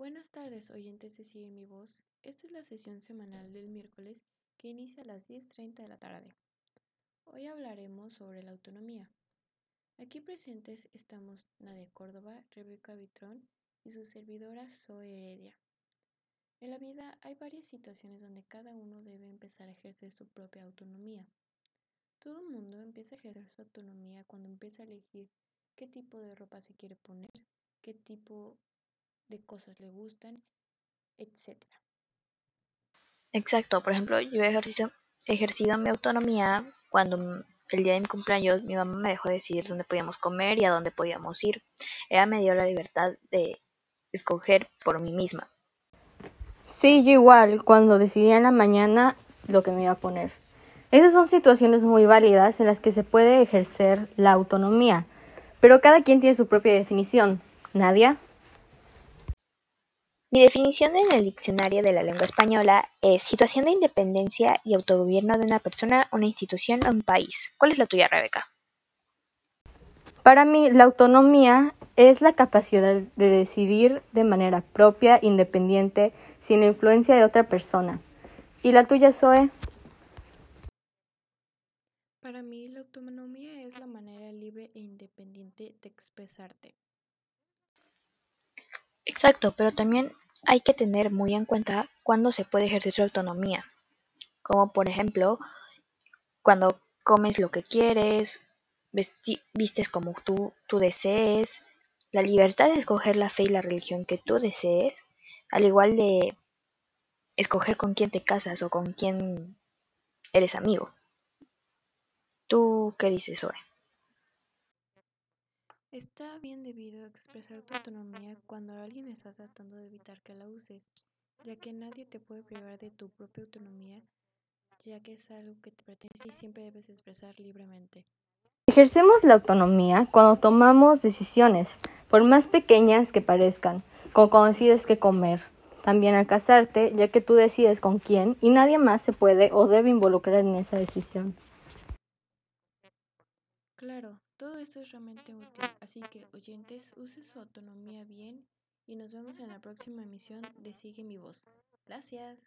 Buenas tardes, oyentes de Sigue mi voz. Esta es la sesión semanal del miércoles que inicia a las 10.30 de la tarde. Hoy hablaremos sobre la autonomía. Aquí presentes estamos Nadia Córdoba, Rebeca Vitrón y su servidora Zoe Heredia. En la vida hay varias situaciones donde cada uno debe empezar a ejercer su propia autonomía. Todo mundo empieza a ejercer su autonomía cuando empieza a elegir qué tipo de ropa se quiere poner, qué tipo de cosas le gustan, etc. Exacto, por ejemplo, yo he ejercido, ejercido mi autonomía cuando el día de mi cumpleaños mi mamá me dejó decidir dónde podíamos comer y a dónde podíamos ir. Ella me dio la libertad de escoger por mí misma. Sí, yo igual, cuando decidí en la mañana lo que me iba a poner. Esas son situaciones muy válidas en las que se puede ejercer la autonomía, pero cada quien tiene su propia definición. Nadia. Mi definición en el diccionario de la lengua española es situación de independencia y autogobierno de una persona, una institución o un país. ¿Cuál es la tuya, Rebeca? Para mí, la autonomía es la capacidad de decidir de manera propia, independiente, sin influencia de otra persona. ¿Y la tuya, Zoe? Para mí, la autonomía es la manera libre e independiente de expresarte. Exacto, pero también hay que tener muy en cuenta cuándo se puede ejercer su autonomía, como por ejemplo cuando comes lo que quieres, vistes como tú, tú desees, la libertad de escoger la fe y la religión que tú desees, al igual de escoger con quién te casas o con quién eres amigo. ¿Tú qué dices, Zoe? Está bien debido a expresar tu autonomía cuando alguien está tratando de evitar que la uses, ya que nadie te puede privar de tu propia autonomía, ya que es algo que te pertenece y siempre debes expresar libremente. Ejercemos la autonomía cuando tomamos decisiones, por más pequeñas que parezcan, como cuando decides qué comer. También al casarte, ya que tú decides con quién y nadie más se puede o debe involucrar en esa decisión. Claro, todo esto es realmente útil, así que oyentes, use su autonomía bien y nos vemos en la próxima emisión de Sigue mi voz. Gracias.